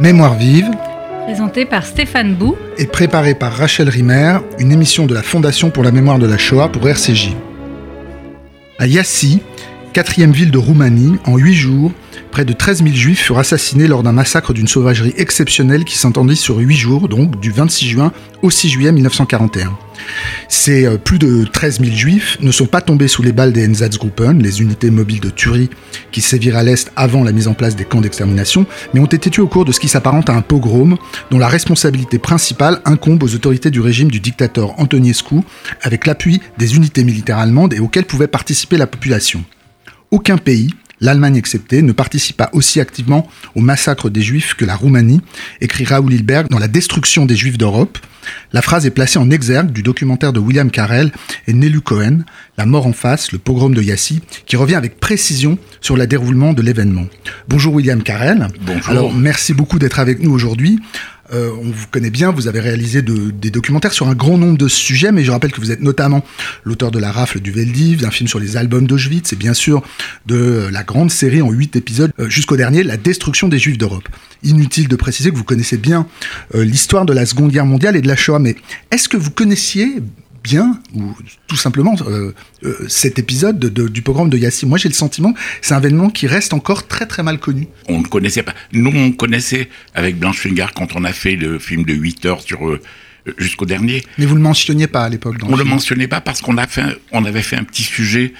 Mémoire vive, Présenté par Stéphane Bou. et préparée par Rachel Rimer, une émission de la Fondation pour la mémoire de la Shoah pour RCJ. À Yassi, quatrième ville de Roumanie, en huit jours, près de 13 000 juifs furent assassinés lors d'un massacre d'une sauvagerie exceptionnelle qui s'entendit sur huit jours, donc du 26 juin au 6 juillet 1941. Ces euh, plus de 13 000 juifs ne sont pas tombés sous les balles des Einsatzgruppen, les unités mobiles de tuerie qui sévirent à l'Est avant la mise en place des camps d'extermination, mais ont été tués au cours de ce qui s'apparente à un pogrom dont la responsabilité principale incombe aux autorités du régime du dictateur Antonescu, avec l'appui des unités militaires allemandes et auxquelles pouvait participer la population. Aucun pays, l'Allemagne exceptée, ne participa aussi activement au massacre des Juifs que la Roumanie, écrit Raoul Hilberg dans La destruction des Juifs d'Europe. La phrase est placée en exergue du documentaire de William Carell et Nelu Cohen, La mort en face, le pogrom de Yassi, qui revient avec précision sur le déroulement de l'événement. Bonjour William Carell. Bonjour. Alors merci beaucoup d'être avec nous aujourd'hui. Euh, on vous connaît bien, vous avez réalisé de- des documentaires sur un grand nombre de sujets, mais je rappelle que vous êtes notamment l'auteur de La Rafle du Veldiv, d'un film sur les albums d'Auschwitz, et bien sûr de euh, la grande série en huit épisodes, euh, jusqu'au dernier, La destruction des Juifs d'Europe. Inutile de préciser que vous connaissez bien l'histoire de la Seconde Guerre mondiale et de la Shoah, mais est-ce que vous connaissiez bien, ou tout simplement, euh, euh, cet épisode de- de- du pogrom de Yassi Moi, j'ai le sentiment que c'est un événement qui reste encore très très mal connu. On ne connaissait pas. Nous, on connaissait avec Blanche Fingard quand on a fait le film de 8 heures sur euh, jusqu'au dernier. Mais vous le mentionniez pas à l'époque. On le film. mentionnait pas parce qu'on a fait, on avait fait un petit sujet.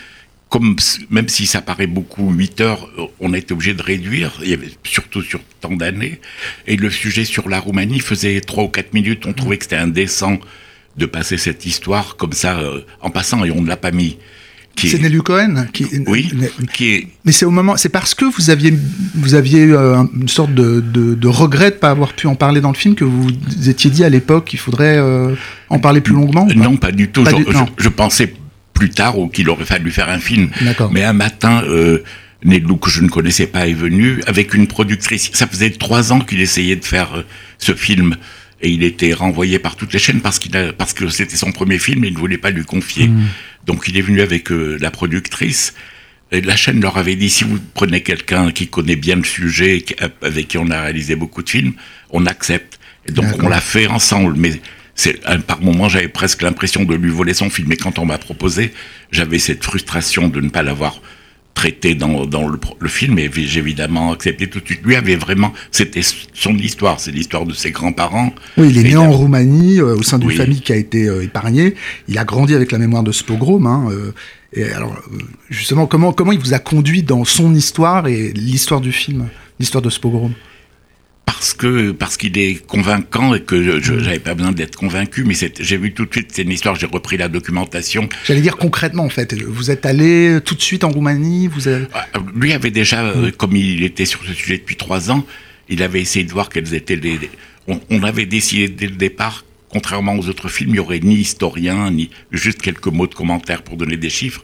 Comme même si ça paraît beaucoup 8 heures, euh, on a été obligé de réduire. Surtout sur tant d'années. Et le sujet sur la Roumanie faisait 3 ou 4 minutes. On trouvait que c'était indécent de passer cette histoire comme ça euh, en passant et on ne l'a pas mis. Qui est- C'est Nelu Cohen qui. Oui, qui est mais c'est au moment, c'est parce que vous aviez, vous aviez eu euh, une sorte de, de, de regret de pas avoir pu en parler dans le film que vous vous étiez dit à l'époque qu'il faudrait euh, en parler plus longuement. ou pas? Non, pas du tout. Pas je, du- je- non. je pensais plus tard qu'il aurait fallu faire un film. D'accord. Mais un matin, euh, Nedlou, que je ne connaissais pas, est venu avec une productrice. Ça faisait trois ans qu'il essayait de faire ce film. Et il était renvoyé par toutes les chaînes parce qu'il a, parce que c'était son premier film et il ne voulait pas lui confier. Hmm. Donc il est venu avec euh, la productrice. Et la chaîne leur avait dit si vous prenez quelqu'un qui connaît bien le sujet, avec qui on a réalisé beaucoup de films, on accepte. Et donc D'accord. on l'a fait ensemble. Mais c'est un- par moments j'avais presque l'impression de lui voler son film. Et quand on m'a proposé, j'avais cette frustration de ne pas l'avoir traité dans, dans le, pro- le film. Et j'ai évidemment accepté tout de suite. Lui avait vraiment, c'était son histoire, c'est l'histoire de ses grands-parents. Oui, il est né en Roumanie, euh, au sein d'une Oui. famille qui a été euh, épargnée. Il a grandi avec la mémoire de ce pogrom. Hein, euh, et alors, euh, justement, comment comment il vous a conduit dans son histoire et l'histoire du film, l'histoire de ce pogrom? Parce que parce qu'il est convaincant et que je- j'avais pas besoin d'être convaincu mais j'ai vu tout de suite c'est une histoire j'ai repris la documentation J'allais dire concrètement, en fait. Vous êtes allé tout de suite en Roumanie. Vous avez... Ah, lui avait déjà euh, comme il était sur ce sujet depuis trois ans il avait essayé de voir quels étaient les on, on avait décidé dès le départ contrairement aux autres films il y aurait ni historien ni juste quelques mots de commentaires pour donner des chiffres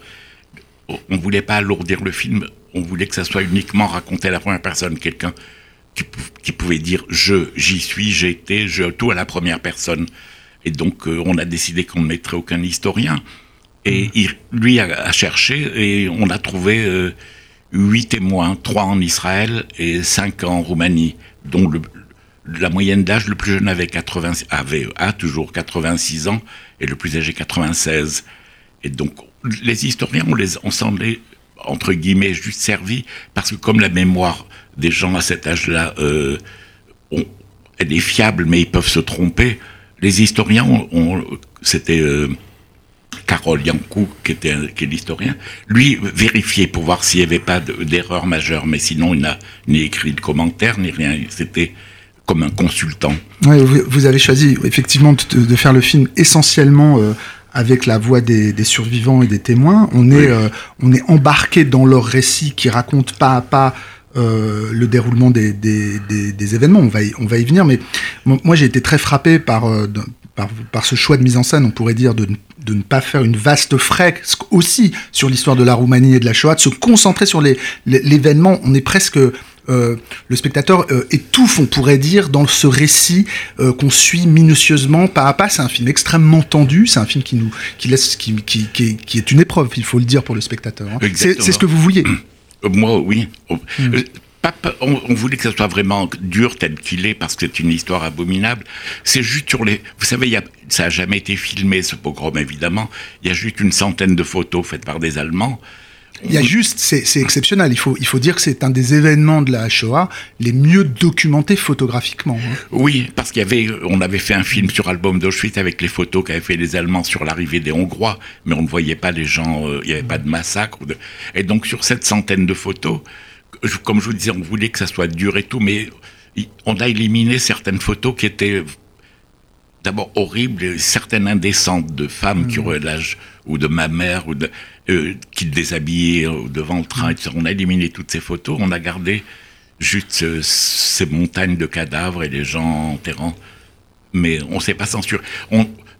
on voulait pas alourdir le film on voulait que ça soit uniquement raconté à la première personne quelqu'un qui, pou- qui pouvait dire je, j'y suis, j'ai été, je, tout à la première personne. Et donc, euh, on a décidé qu'on ne mettrait aucun historien. Et il, lui a, a cherché et on a trouvé euh, huit témoins, trois en Israël et cinq en Roumanie, dont le, la moyenne d'âge, le plus jeune avait 80, avait, a toujours 86 ans et le plus âgé 96. Et donc, les historiens, on, les, on s'en est, entre guillemets, juste servi, parce que comme la mémoire des gens à cet âge-là, euh, on- elle est fiable, mais ils peuvent se tromper, les historiens, ont, ont- c'était euh, Carole Yankou, qui, était, qui est l'historien, lui vérifiait pour voir s'il n'y avait pas de- d'erreur majeure, mais sinon, il n'a ni écrit de commentaires, ni rien. C'était comme un consultant. Ouais, vous, vous avez choisi effectivement de, de faire le film essentiellement euh, avec la voix des, des survivants et des témoins. On est, Oui. euh, on est embarqué dans leur récit qui raconte pas à pas euh, le déroulement des, des, des, des événements. On va y, on va y venir, mais mo- moi j'ai été très frappé par, euh, par, par ce choix de mise en scène, on pourrait dire, de, ne- de ne pas faire une vaste fresque aussi sur l'histoire de la Roumanie et de la Shoah, de se concentrer sur les- les- l'événement. On est presque euh, le spectateur euh, étouffe, on pourrait dire, dans ce récit euh, qu'on suit minutieusement pas à pas. C'est un film extrêmement tendu, c'est un film qui nous, qui laisse, qui, qui, qui, est- qui est une épreuve, il faut le dire pour le spectateur. hein. C'est ce que vous vouliez. Moi, oui. Euh, on, voulait que ça soit vraiment dur tel qu'il est parce que c'est une histoire abominable. C'est juste sur les. Vous savez, y a, ça n'a jamais été filmé ce pogrom évidemment. Il y a juste une centaine de photos faites par des Allemands. Il y a juste, c'est exceptionnel. Il faut, il faut dire que c'est un des événements de la Shoah les mieux documentés photographiquement. Hein. Oui, parce qu'il y avait, on avait fait un film sur album d'Auschwitz avec les photos qu'avaient fait les Allemands sur l'arrivée des Hongrois, mais on ne voyait pas les gens, euh, il n'y avait pas de massacre. Et donc sur cette centaine de photos, comme je vous disais, on voulait que ça soit dur et tout, mais on a éliminé certaines photos qui étaient d'abord horribles, certaines indécentes de femmes qui mmh. auraient l'âge ou de ma mère ou de, euh, qui déshabillaient devant le train. Mmh. On a éliminé toutes ces photos, on a gardé juste euh, ces montagnes de cadavres et les gens enterrant. Mais on ne s'est pas censuré.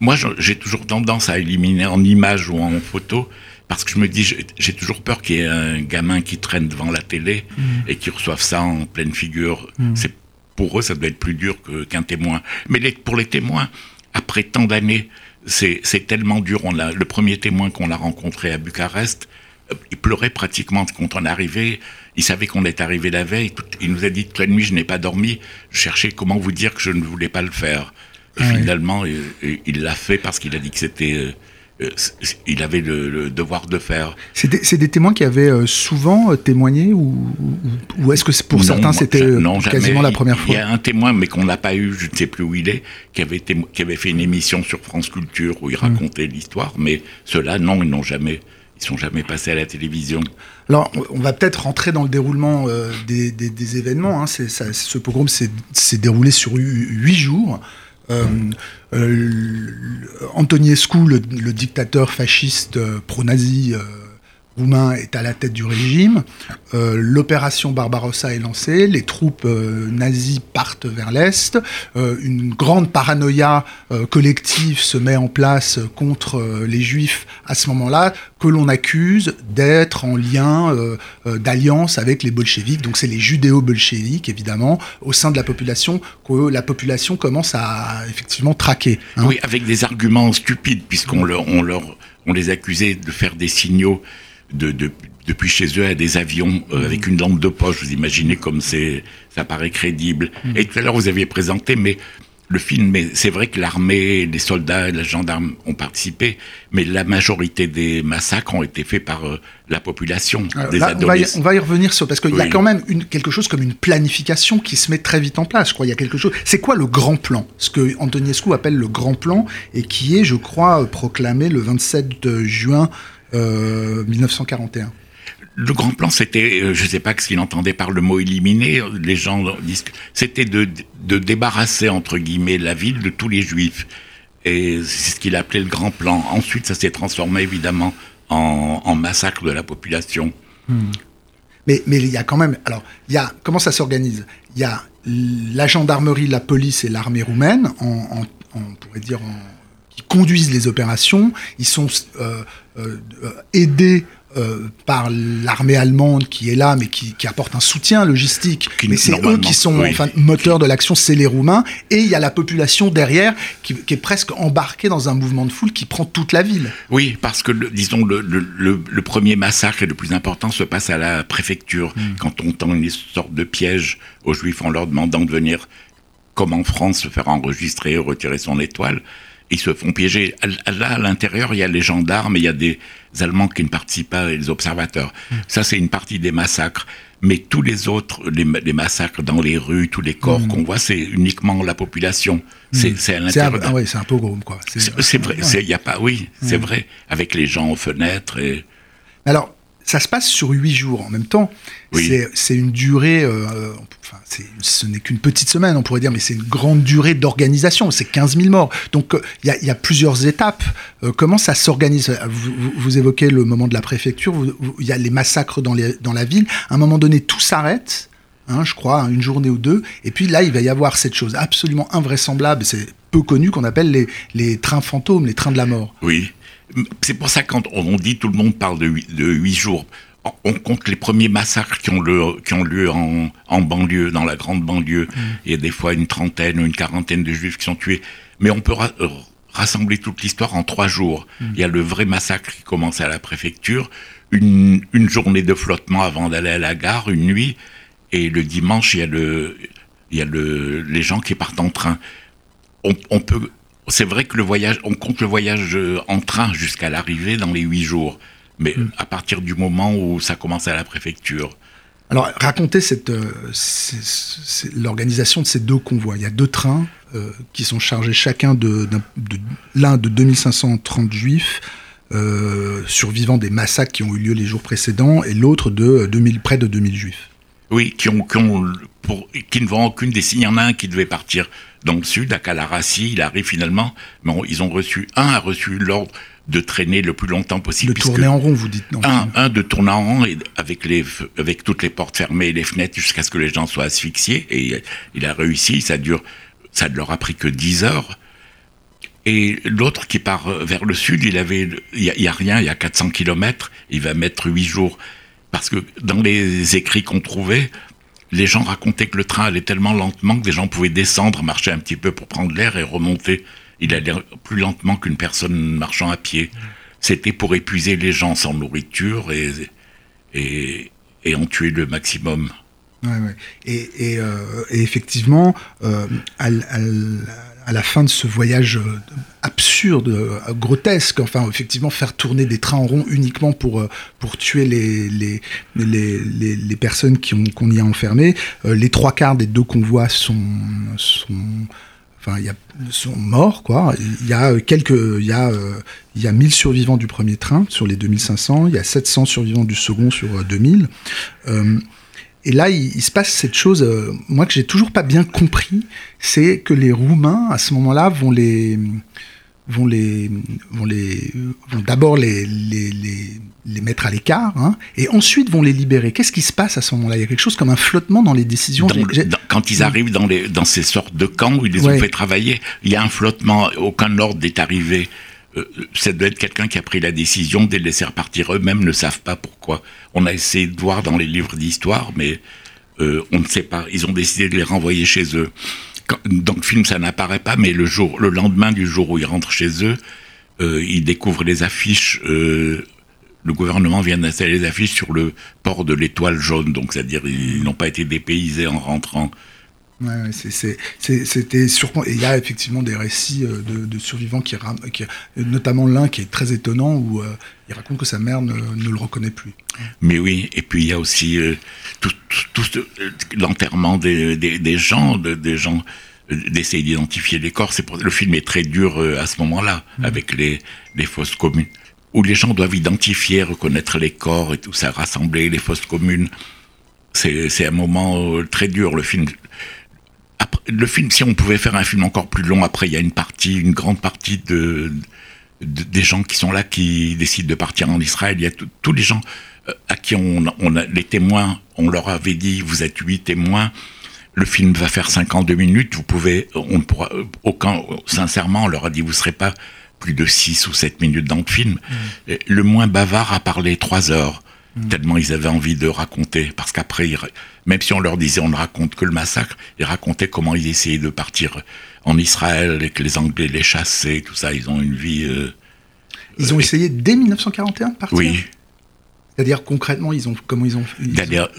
moi, j'ai toujours tendance à éliminer en image ou en photo parce que je me dis, j'ai toujours peur qu'il y ait un gamin qui traîne devant la télé mmh. et qui reçoive ça en pleine figure. C'est pour eux, ça doit être plus dur qu'un témoin. Mais pour les témoins, après tant d'années, c'est tellement dur. On a, le premier témoin qu'on a rencontré à Bucarest, euh, il pleurait pratiquement quand on arrivé. Il savait qu'on est arrivé la veille. Il nous a dit toute la nuit, je n'ai pas dormi. Je cherchais comment vous dire que je ne voulais pas le faire. Et ah finalement, il l'a fait parce qu'il a dit que c'était euh, il avait le, devoir de faire. C'est des, témoins qui avaient euh, souvent euh, témoigné ou, ou, est-ce que pour certains c'était quasiment la première fois? Il y a un témoin, mais qu'on n'a pas eu, je ne sais plus où il est, qui avait, qui avait fait une émission sur France Culture où il hmm. racontait l'histoire, mais ceux-là, non, ils n'ont jamais. Ils sont jamais passés à la télévision. Alors, on va peut-être rentrer dans le déroulement des, événements. Hein. ce pogrom s'est déroulé sur huit jours. Euh, euh, Antoniescu, le, le, dictateur fasciste euh, pro-nazi roumain est à la tête du régime. Euh, l'opération Barbarossa est lancée, les troupes euh, nazies partent vers l'Est, euh, une grande paranoïa collective se met en place contre les juifs à ce moment-là, que l'on accuse d'être en lien d'alliance avec les bolcheviks. Donc c'est les judéo-bolcheviks, évidemment, au sein de la population, que la population commence à effectivement traquer. Hein. Oui, avec des arguments stupides, puisqu'on leur, on leur, on les accusait de faire des signaux de, depuis chez eux à des avions euh, avec une lampe de poche. Vous imaginez comme c'est, ça paraît crédible. Mm. Et tout à l'heure, vous aviez présenté, mais le film, c'est vrai que l'armée, les soldats, les gendarmes ont participé, mais la majorité des massacres ont été faits par euh, la population, des on, va y, revenir sur parce qu'il y a quand même une, quelque chose comme une planification qui se met très vite en place. Je crois il y a quelque chose. C'est quoi le grand plan? Ce que Antoniescu appelle le grand plan et qui est, je crois, proclamé le 27 juin 1941 euh, le grand plan, c'était, euh, je ne sais pas ce qu'il entendait par le mot éliminer, les gens disent, c'était de, débarrasser, entre guillemets, la ville de tous les juifs. Et c'est ce qu'il appelait le grand plan. Ensuite, ça s'est transformé évidemment en, massacre de la population. Hmm. Mais, mais il y a quand même, alors, il y a, comment ça s'organise? Il y a la gendarmerie, la police et l'armée roumaine, en, on pourrait dire en qui conduisent les opérations. Ils sont euh, euh, aidés euh, par l'armée allemande qui est là, mais qui, apporte un soutien logistique. mais c'est eux qui sont enfin, moteurs de l'action, c'est les Roumains. Et il y a la population derrière qui, est presque embarquée dans un mouvement de foule qui prend toute la ville. Oui, parce que, disons, le, premier massacre et le plus important se passe à la préfecture, hmm. quand on tend une sorte de piège aux Juifs en leur demandant de venir, comme en France, se faire enregistrer, retirer son étoile ils se font piéger. Là, à l'intérieur, il y a les gendarmes, il y a des Allemands qui ne participent pas, et les observateurs. Hmm. Ça, c'est une partie des massacres. Mais tous les autres, les, massacres dans les rues, tous les corps hmm. qu'on voit, c'est uniquement la population. C'est hmm. à l'intérieur. Ah oui, c'est un peu gros, quoi. C'est vrai, il y a pas, oui, c'est vrai, avec les gens aux fenêtres et. Alors, ça se passe sur huit jours en même temps. C'est une durée, euh, enfin, ce n'est qu'une petite semaine, on pourrait dire, mais c'est une grande durée d'organisation. C'est 15 000 morts. Donc euh, il y, a plusieurs étapes. Euh, comment ça s'organise? Vous, évoquez le moment de la préfecture, il y a les massacres dans, les, dans la ville. À un moment donné, tout s'arrête. Hein, je crois, une journée ou deux. Et puis là, il va y avoir cette chose absolument invraisemblable, c'est peu connu, qu'on appelle les, les trains fantômes, les trains de la mort. Oui. C'est pour ça que quand on dit tout le monde parle de huit, jours, on compte les premiers massacres qui ont, lieu en, banlieue, dans la grande banlieue. Mm. Il y a des fois une trentaine ou une quarantaine de juifs qui sont tués. Mais on peut euh, rassembler toute l'histoire en trois jours. Mm. Il y a le vrai massacre qui commence à la préfecture, une, journée de flottement avant d'aller à la gare, une nuit, Et le dimanche, il y a, le, il y a le, les gens qui partent en train. On, on peut, c'est vrai que le voyage, on compte le voyage en train jusqu'à l'arrivée dans les huit jours. Mais Mm. à partir du moment où ça commence à la préfecture, Alors, racontez cette, euh, l'organisation de ces deux convois. Il y a deux trains euh, qui sont chargés chacun de, d'un- de- l'un de 2530 juifs euh, survivants des massacres qui ont eu lieu les jours précédents et l'autre de euh, 2000, près de 2000 juifs. Oui, qui, ont, qui, ont pour, qui ne vont aucune des signes. Il y en a un qui devait partir dans le sud, à Calarassi. Il arrive finalement, mais on- ils ont reçu, un a reçu l'ordre de traîner le plus longtemps possible. Le puisque tourner en rond, vous dites. le un, un de tourner en rond et avec, les, avec toutes les portes fermées et les fenêtres jusqu'à ce que les gens soient asphyxiés. Et il a réussi, ça dure, ça ne leur a pris que 10 heures. Et l'autre qui part vers le sud, il avait, il y, a- il y a rien, il y a 400 kilomètres, il va mettre 8 jours. Parce que dans les écrits qu'on trouvait, les gens racontaient que le train allait tellement lentement que des gens pouvaient descendre, marcher un petit peu pour prendre l'air et remonter. Il allait plus lentement qu'une personne marchant à pied. C'était pour épuiser les gens sans nourriture et, et, et en tuer le maximum. Ouais, ouais. Et, et, euh, effectivement, euh, à la fin de ce voyage euh, absurde, euh, grotesque, enfin, effectivement, faire tourner des trains en rond uniquement pour, euh, pour tuer les, les, les, les, les personnes qu'on y a enfermées, les trois quarts des deux convois sont. sont Enfin, y sont morts, quoi. Il y a quelques, il y a, il y a 1000 survivants du premier train sur les 2500. Il y a 700 survivants du second sur euh, 2000. Euh, et là, il, il se passe cette chose, euh, moi que j'ai toujours pas bien compris, c'est que les Roumains à ce moment-là vont les vont les vont les vont d'abord les les, les les mettre à l'écart, hein, et ensuite vont les libérer. Qu'est-ce qui se passe à ce moment-là? Il y a quelque chose comme un flottement dans les décisions. Dans J'ai- le- j'ai- dans- quand ils arrivent dans, les, dans ces sortes de camps où ils les Ouais. ont fait travailler, il y a un flottement, aucun ordre n'est arrivé. Euh, ça doit être quelqu'un qui a pris la décision de les laisser repartir eux-mêmes, ne savent pas pourquoi. On a essayé de voir dans les livres d'histoire, mais euh, on ne sait pas. Ils ont décidé de les renvoyer chez eux. Dans le film, ça n'apparaît pas, mais le jour, le lendemain du jour où ils rentrent chez eux, euh, ils découvrent les affiches. le gouvernement vient d'installer les affiches sur le port de l'étoile jaune, donc c'est-à-dire ils n'ont pas été dépaysés en rentrant. Ouais, C'était surprenant. Et il y a effectivement des récits euh, de, de survivants qui, ram- qui notamment l'un qui est très étonnant où euh, il raconte que sa mère ne, ne le reconnaît plus. Mais oui, et puis il y a aussi euh, tout, tout- tout ce- euh, l'enterrement des, des, des gens, de- des gens d'essayer d'identifier les corps. Pour, le film est très dur à ce moment-là, avec les, les fosses communes, où les gens doivent identifier, reconnaître les corps et tout ça, rassembler les fosses communes. C'est un moment très dur. Le film, après, le film, si on pouvait faire un film encore plus long, après il y a une partie, une grande partie de, de- des gens qui sont là, qui décident de partir en Israël. Il y a tous les gens euh, à qui on, on a, les témoins, on leur avait dit, vous êtes huit témoins. Le film va faire 52 minutes. Vous pouvez, on ne pourra, euh, aucun, sincèrement, on leur a dit, vous serez pas plus de 6 ou 7 minutes dans le film. Et Le moins bavard a parlé 3 heures. Tellement ils avaient envie de raconter. Parce qu'après, même si on leur disait on ne raconte que le massacre, ils racontaient comment ils essayaient de partir en Israël et que les Anglais les chassaient, tout ça. Ils ont une vie. euh, Ils ont essayé dès 1941 de partir? Oui, C'est-à-dire concrètement, ils ont comment ils ont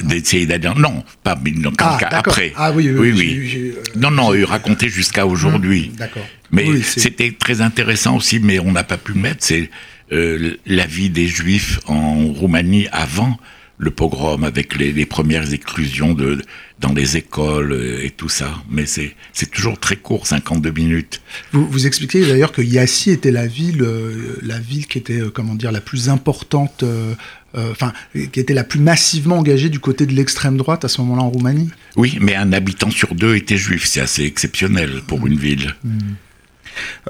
d'essayer d'aller. Non, pas non, Ah, quand- d'accord. après. Ah oui, oui, oui. euh, non, non, ils racontaient jusqu'à aujourd'hui. D'accord. Mais Oui, c'était très intéressant aussi, mais on n'a pas pu le mettre, c'est euh, la vie des Juifs en Roumanie avant le pogrom, avec les, les premières exclusions de, dans les écoles euh, et tout ça. Mais c'est toujours très court, 52 minutes. Vous, vous expliquez d'ailleurs que Yassi était la ville, euh, la ville qui était, euh, comment dire, la plus importante, euh, euh, enfin, qui était la plus massivement engagée du côté de l'extrême droite à ce moment-là en Roumanie. Oui, mais un habitant sur deux était juif, c'est assez exceptionnel pour une ville.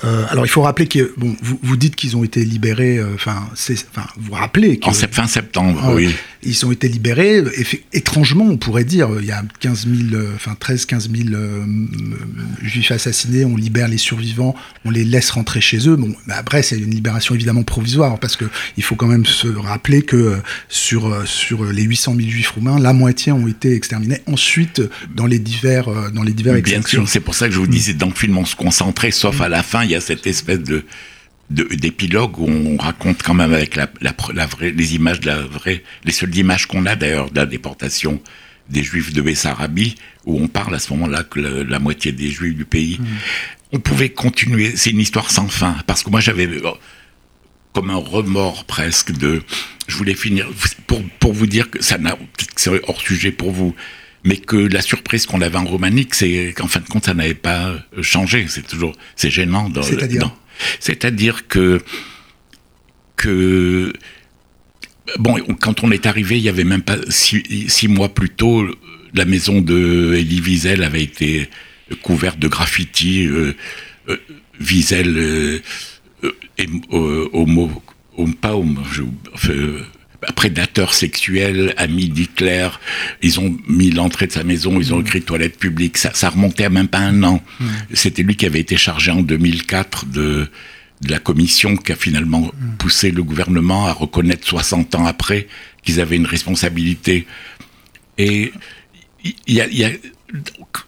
Euh, alors il faut rappeler que, bon, vous, vous dites qu'ils ont été libérés, euh, enfin, enfin, vous rappelez que En fin septembre, Ah, oui. Ils ont été libérés. Effe- Étrangement, on pourrait dire, il y a 15 000, euh, enfin 13, 15 000 euh, juifs assassinés. On libère les survivants, on les laisse rentrer chez eux. Bon, après, c'est une libération évidemment provisoire parce que il faut quand même se rappeler que euh, sur euh, sur les 800 000 juifs roumains, la moitié ont été exterminés. Ensuite, dans les divers euh, dans les divers Bien sûr, c'est pour ça que je vous disais, dans le film, on se concentrait, sauf à la fin, il y a cette espèce de d'épilogue où on raconte quand même avec la, la, la vraie, les images de la vraie, les seules images qu'on a d'ailleurs de la déportation des Juifs de Bessarabie, où on parle à ce moment-là que la, moitié des Juifs du pays. Hmm. On pouvait continuer, c'est une histoire sans fin, parce que moi j'avais euh, comme un remords presque de, je voulais finir pour pour vous dire que ça n'a, c'est hors sujet pour vous, mais que la surprise qu'on avait en Roumanie, c'est qu'en fin de compte ça n'avait pas changé. C'est toujours, c'est gênant. C'est-à-dire, c'est-à-dire que que bon, quand on est arrivé, il y avait même pas six, mois plus tôt, la maison de Elie Wiesel avait été couverte de graffitis. Euh, euh, Wiesel, euh, euh homo, pas homo, prédateur sexuel, ami d'Hitler. Ils ont mis l'entrée de sa maison, ils ont écrit toilette publique. Ça, ça remontait à même pas un an. C'était lui qui avait été chargé en 2004 de de la commission qui a finalement poussé le gouvernement à reconnaître 60 ans après qu'ils avaient une responsabilité. Et il y a, y a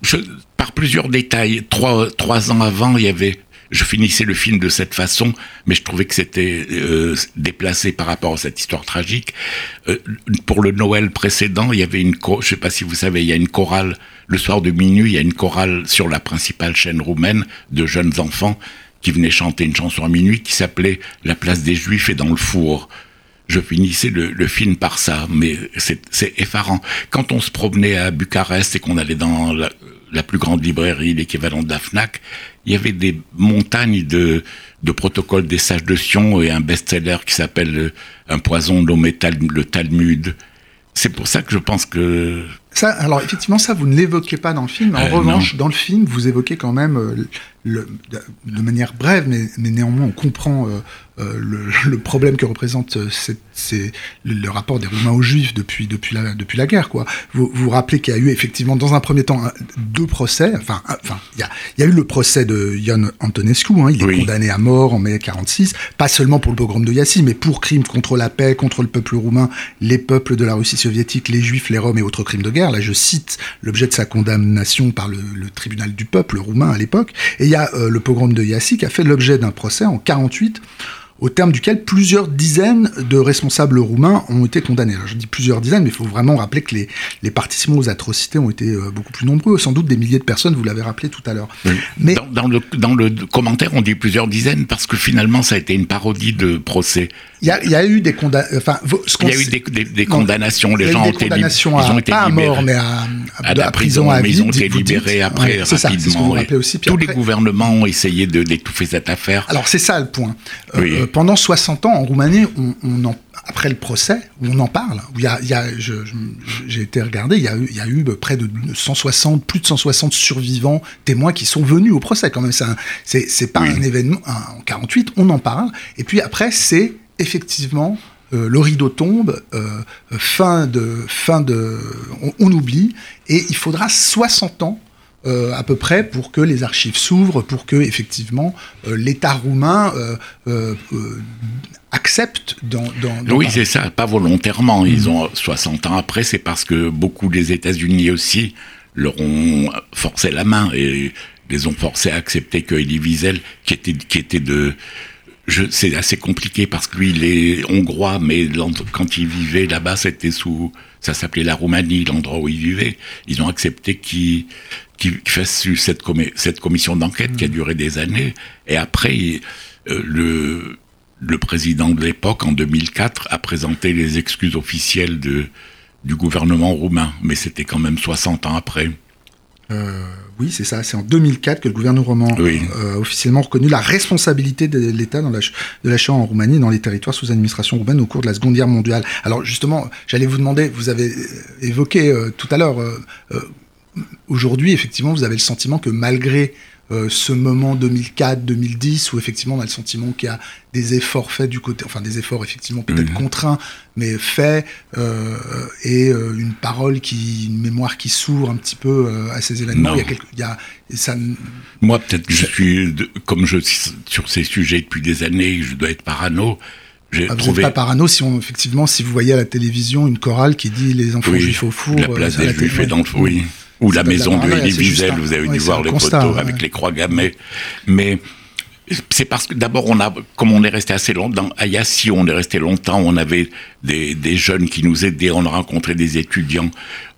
je, par plusieurs détails, trois, trois ans avant, il y avait je finissais le film de cette façon, mais je trouvais que c'était euh, déplacé par rapport à cette histoire tragique. Euh, pour le Noël précédent, il y avait une, je sais pas si vous savez, il y a une chorale le soir de minuit, il y a une chorale sur la principale chaîne roumaine de jeunes enfants qui venait chanter une chanson à minuit qui s'appelait La place des Juifs est dans le four. Je finissais le, film par ça, mais c'est effarant. Quand on se promenait à Bucarest et qu'on allait dans la, plus grande librairie, l'équivalent de la FNAC, il y avait des montagnes de, de protocoles des sages de Sion et un best-seller qui s'appelle Un poison nommé le Talmud. C'est pour ça que je pense que ça, alors effectivement, ça, vous ne l'évoquez pas dans le film. En euh, revanche, dans le film, vous évoquez quand même, euh, de manière brève, mais, mais néanmoins, on comprend euh, euh, le, problème que représente euh, c'est le, rapport des Roumains aux Juifs depuis, depuis, la, depuis la guerre. Quoi. Vous vous rappelez qu'il y a eu effectivement, dans un premier temps, deux procès. Enfin, enfin il y a, y a, eu le procès de Ion Antonescu. Hein, il est condamné à mort en mai 46, pas seulement pour le pogrom de Yassi, mais pour crimes contre la paix, contre le peuple roumain, les peuples de la Russie soviétique, les Juifs, les Roms et autres crimes de guerre. Là, je cite l'objet de sa condamnation par le, tribunal du peuple roumain à l'époque. Et il y a euh, le pogrom de Yassi qui a fait l'objet d'un procès en 48 au terme duquel plusieurs dizaines de responsables roumains ont été condamnés. Alors, je dis plusieurs dizaines, mais il faut vraiment rappeler que les, les participants aux atrocités ont été euh, beaucoup plus nombreux, sans doute des milliers de personnes, vous l'avez rappelé tout à l'heure. Mais dans, le, dans le commentaire, on dit plusieurs dizaines, parce que finalement, ça a été une parodie de procès. Il y, y a, eu des condamnations. Enfin, il y a eu des, des, condamnations. Les gens ont été, ils ont été pas libérés. à mort, mais à, à, la prison, à vie, mais ils ont été libérés après rapidement. Ça, aussi. Tous les gouvernements ont essayé d'étouffer cette affaire. Alors c'est ça le point. Euh, pendant 60 ans en Roumanie, on, en, après le procès, on en parle. Il y a, y a, j'ai été regardé, il y, a eu, il y a eu près de 160, plus de 160 survivants, témoins qui sont venus au procès quand même. C'est pas un événement en 48, on en parle. Et puis après, c'est effectivement euh, le rideau tombe, euh, fin de, fin de, on, oublie, et il faudra 60 ans euh, à peu près pour que les archives s'ouvrent, pour que effectivement l'État roumain accepte dans, dans, oui c'est ça, pas volontairement. Ils ont 60 ans après, c'est parce que beaucoup des États-Unis aussi leur ont forcé la main et les ont forcés à accepter que Elie Wiesel, qui était qui était de c'est assez compliqué parce que lui, il est hongrois, mais quand il vivait là-bas, c'était sous, ça s'appelait la Roumanie, l'endroit où il vivait. Ils ont accepté qu'il fasse cette, cette commission d'enquête qui a duré des années. Et après, euh, le, le président de l'époque, en 2004, a présenté les excuses officielles de, du gouvernement roumain. Mais c'était quand même 60 ans après. Euh, oui, c'est ça. C'est en 2004 que le gouvernement euh, a officiellement reconnu la responsabilité de l'État dans la, de l'achat en Roumanie dans les territoires sous administration roumaine au cours de la Seconde Guerre mondiale. Alors justement, j'allais vous demander, vous avez euh, évoqué tout à l'heure, aujourd'hui, effectivement, vous avez le sentiment que malgré euh, ce moment 2004-2010 où effectivement on a le sentiment qu'il y a des efforts faits du côté, enfin des efforts effectivement peut-être contraints, mais faits, euh, et euh, une parole qui, une mémoire qui s'ouvre un petit peu à ces événements. Il y a, il y a ça, Moi peut-être que je suis, comme je sur ces sujets depuis des années, je dois être parano. J'ai ah, trouvé... pas parano si on, effectivement, si vous voyez à la télévision une chorale qui dit les enfants juifs au four. La place des juifs est dans le four, oui. Ou la maison de Elie Wiesel, vous avez dû voir les photos avec les croix gammées. Mais c'est parce que d'abord on a, comme on est resté assez longtemps à Yassi, on est resté longtemps, on avait des, des, jeunes qui nous aidaient, on a rencontré des étudiants,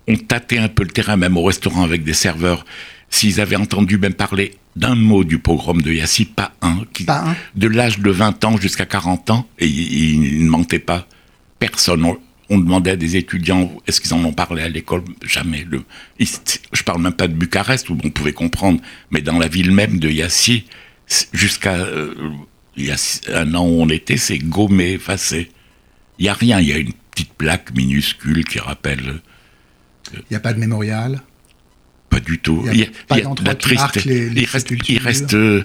on tâtait un peu le terrain, même au restaurant avec des serveurs, s'ils avaient entendu même parler d'un mot du pogrom de Yassi, pas un. Qui, Pas un. De l'âge de 20 ans jusqu'à 40 ans, et il, il ne mentait pas. Personne. On, demandait à des étudiants, est-ce qu'ils en ont parlé à l'école? Jamais. Le, je parle même pas de Bucarest, où on pouvait comprendre, mais dans la ville même de Yassi, jusqu'à euh, il y a un an où on était, c'est gommé, effacé. Il y a rien, il y a une petite plaque minuscule qui rappelle... Il n'y a pas de mémorial? Pas du tout. Il y a pas les- les il reste, il reste euh,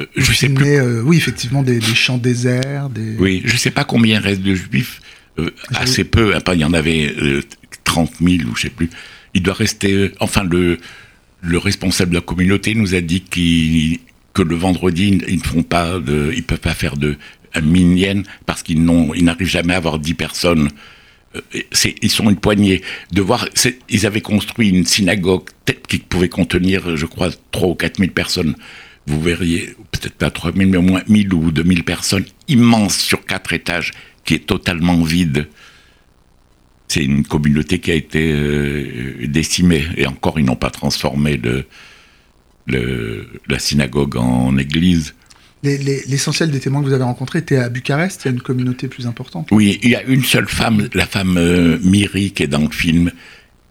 euh, je sais plus. euh, oui, effectivement, des, des champs déserts. Des... Oui, je sais pas combien il reste de juifs. Euh, assez peu. Enfin, il y en avait euh, 30 000 ou je sais plus. Il doit rester. euh, enfin, le le responsable de la communauté nous a dit qu'il que le vendredi ils ne font pas de, ils peuvent pas faire de minyan parce qu'ils n'arrivent jamais à avoir 10 personnes. Euh, ils sont une poignée. De voir, ils avaient construit une synagogue qui pouvait contenir, je crois, 3 ou 4 000 personnes. Vous verriez, peut-être pas 3 000, mais au moins 1000 ou 2000 personnes, immense sur quatre étages, qui est totalement vide. C'est une communauté qui a été euh, décimée. Et encore, ils n'ont pas transformé le, le- la synagogue en église. Les- les- L'essentiel des témoins que vous avez rencontrés était à Bucarest. Il y a une communauté plus importante. Oui, il y a une seule femme, la femme euh, Miri, qui est dans le film,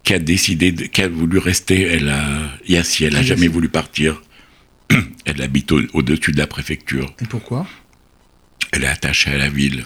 qui a décidé, de- qui a voulu rester. Elle a, Yassi, elle a Ah, jamais voulu partir. Elle habite au- au-dessus de la préfecture. Et pourquoi? Elle est attachée à la ville.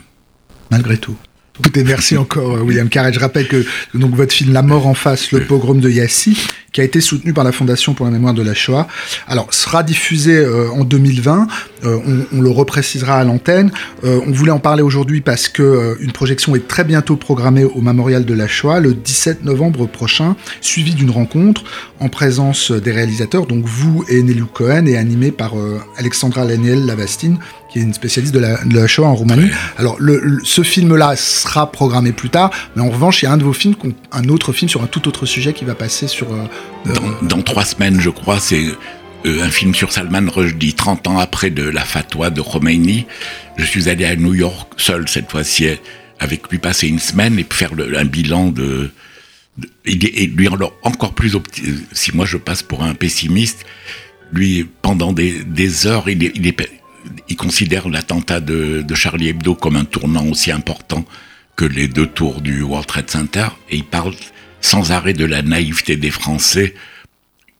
Malgré tout. Écoutez, merci encore, euh, William Carrel. Je rappelle que donc votre film La mort en face, le pogrom de Yassi, qui a été soutenu par la Fondation pour la mémoire de la Shoah, alors sera diffusé euh, en 2020. Euh, on, le reprécisera à l'antenne. On voulait en parler aujourd'hui parce que une projection est très bientôt programmée au Mémorial de la Shoah le 17 novembre prochain, suivie d'une rencontre en présence des réalisateurs, donc vous et Nelou Cohen, et animée par Alexandra Laniel Lavastine, qui est une spécialiste de la, de la Shoah en Roumanie. Alors, le, le- ce film-là sera programmé plus tard, mais en revanche, il y a un de vos films, un autre film sur un tout autre sujet qui va passer sur. euh, euh, Dans, dans trois semaines, je crois, c'est euh, un film sur Salman Rushdie, 30 ans après de la fatwa de Khomeini. Je suis allé à New York seul cette fois-ci, avec lui passer une semaine et faire le- un bilan de. et lui alors encore plus si moi je passe pour un pessimiste, lui pendant des, des heures, il, est, il, est- il considère l'attentat de, Charlie Hebdo comme un tournant aussi important que les deux tours du World Trade Center, et il parle sans arrêt de la naïveté des Français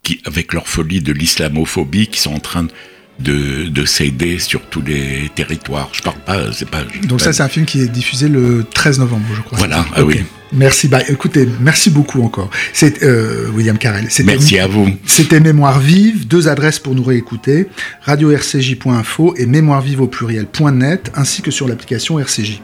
qui, avec leur folie de l'islamophobie, qui sont en train de, de céder sur tous les territoires. Je parle pas, c'est pas. donc, ça, c'est un film qui est diffusé le 13 novembre, je crois. Voilà, ah oui. Merci. Bah, écoutez, merci beaucoup encore. C'est euh, William Carrel. C'était- Merci à vous. C'était Mémoire vive, deux adresses pour nous réécouter, radio-rcj.info et mémoirevive au pluriel.net, ainsi que sur l'application RCJ.